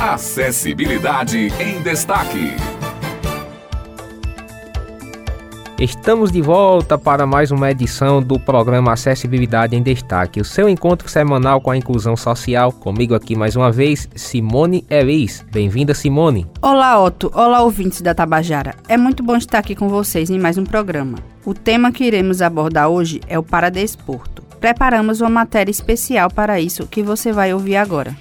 Acessibilidade em Destaque. Estamos de volta para mais uma edição do programa Acessibilidade em Destaque, o seu encontro semanal com a inclusão social. Comigo aqui mais uma vez, Simone Elis. Bem-vinda, Simone. Olá, Otto. Olá, ouvintes da Tabajara. É muito bom estar aqui com vocês em mais um programa. O tema que iremos abordar hoje é o paradesporto. Preparamos uma matéria especial para isso que você vai ouvir agora.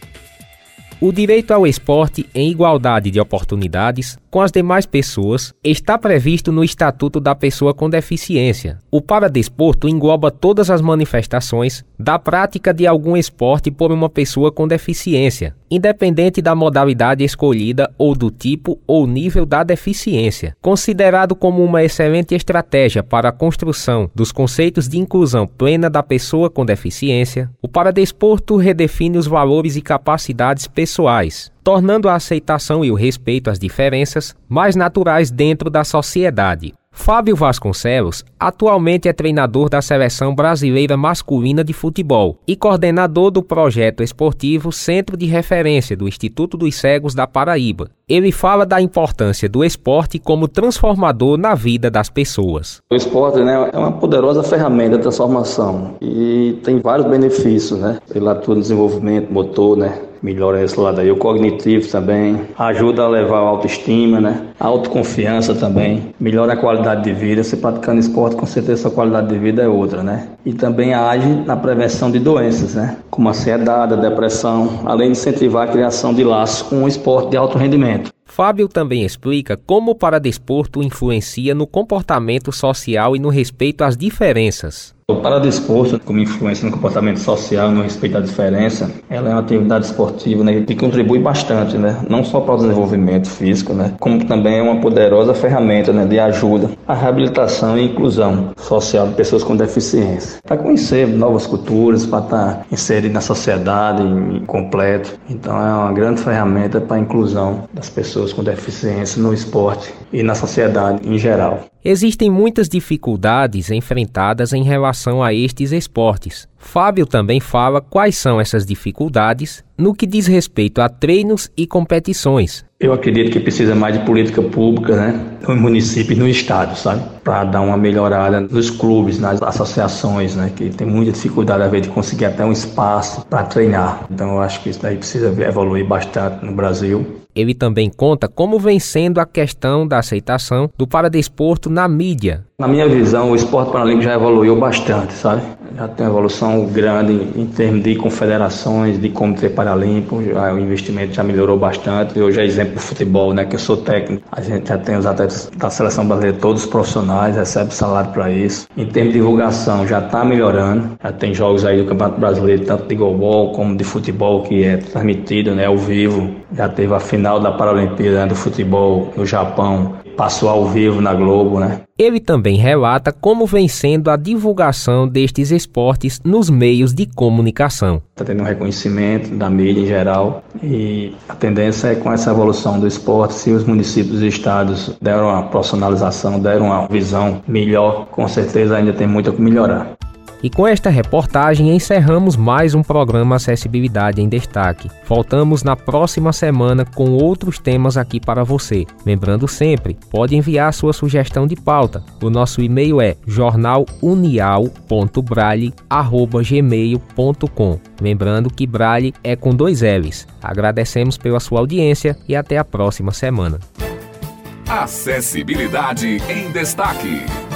O direito ao esporte em igualdade de oportunidades com as demais pessoas está previsto no Estatuto da Pessoa com Deficiência. O paradesporto engloba todas as manifestações da prática de algum esporte por uma pessoa com deficiência, independente da modalidade escolhida ou do tipo ou nível da deficiência. Considerado como uma excelente estratégia para a construção dos conceitos de inclusão plena da pessoa com deficiência, o paradesporto redefine os valores e capacidades pessoais tornando a aceitação e o respeito às diferenças mais naturais dentro da sociedade. Fábio Vasconcelos atualmente é treinador da seleção brasileira masculina de futebol e coordenador do projeto esportivo Centro de Referência do Instituto dos Cegos da Paraíba. Ele fala da importância do esporte como transformador na vida das pessoas. O esporte né, é uma poderosa ferramenta de transformação e tem vários benefícios, né? Ele atua no desenvolvimento motor, né? Melhora esse lado aí. O cognitivo também ajuda a levar a autoestima, né? A autoconfiança também, melhora a qualidade de vida. Você praticando esporte, com certeza a qualidade de vida é outra, né? E também age na prevenção de doenças, né? Como ansiedade, depressão, além de incentivar a criação de laços com o esporte de alto rendimento. Fábio também explica como o paradesporto influencia no comportamento social e no respeito às diferenças. O paradesporto, como influência no comportamento social, no respeito à diferença, ela é uma atividade esportiva né, que contribui bastante, né, não só para o desenvolvimento físico, né, como também é uma poderosa ferramenta né, de ajuda à reabilitação e inclusão social de pessoas com deficiência. Para conhecer novas culturas, para estar inserido na sociedade completo. Então é uma grande ferramenta para a inclusão das pessoas com deficiência no esporte e na sociedade em geral. Existem muitas dificuldades enfrentadas em relação a estes esportes. Fábio também fala quais são essas dificuldades no que diz respeito a treinos e competições. Eu acredito que precisa mais de política pública, né, no município e no estado, sabe, para dar uma melhorada nos clubes, nas associações, né, que tem muita dificuldade a ver de conseguir até um espaço para treinar. Então eu acho que isso daí precisa evoluir bastante no Brasil. Ele também conta como vem sendo a questão da aceitação do paradesporto na mídia. Na minha visão, o esporte paralímpico já evoluiu bastante, sabe? Já tem uma evolução grande em termos de confederações, de comitê paralímpico, já, o investimento já melhorou bastante. Hoje é exemplo do futebol, né, que eu sou técnico. A gente já tem os atletas da seleção brasileira todos profissionais, recebe salário para isso. Em termos de divulgação, já está melhorando. Já tem jogos aí do Campeonato Brasileiro, tanto de golbol como de futebol, que é transmitido, né, ao vivo. Já teve a final da Paralimpíada né, do futebol no Japão, passou ao vivo na Globo, né? Ele também relata como vem sendo a divulgação destes esportes nos meios de comunicação. Está tendo um reconhecimento da mídia em geral e a tendência é com essa evolução do esporte, se os municípios e estados deram uma profissionalização, deram uma visão melhor, com certeza ainda tem muito a melhorar. E com esta reportagem encerramos mais um programa Acessibilidade em Destaque. Voltamos na próxima semana com outros temas aqui para você. Lembrando sempre, pode enviar sua sugestão de pauta. O nosso e-mail é jornalunial.braille@gmail.com. Lembrando que Braille é com dois L's. Agradecemos pela sua audiência e até a próxima semana. Acessibilidade em Destaque.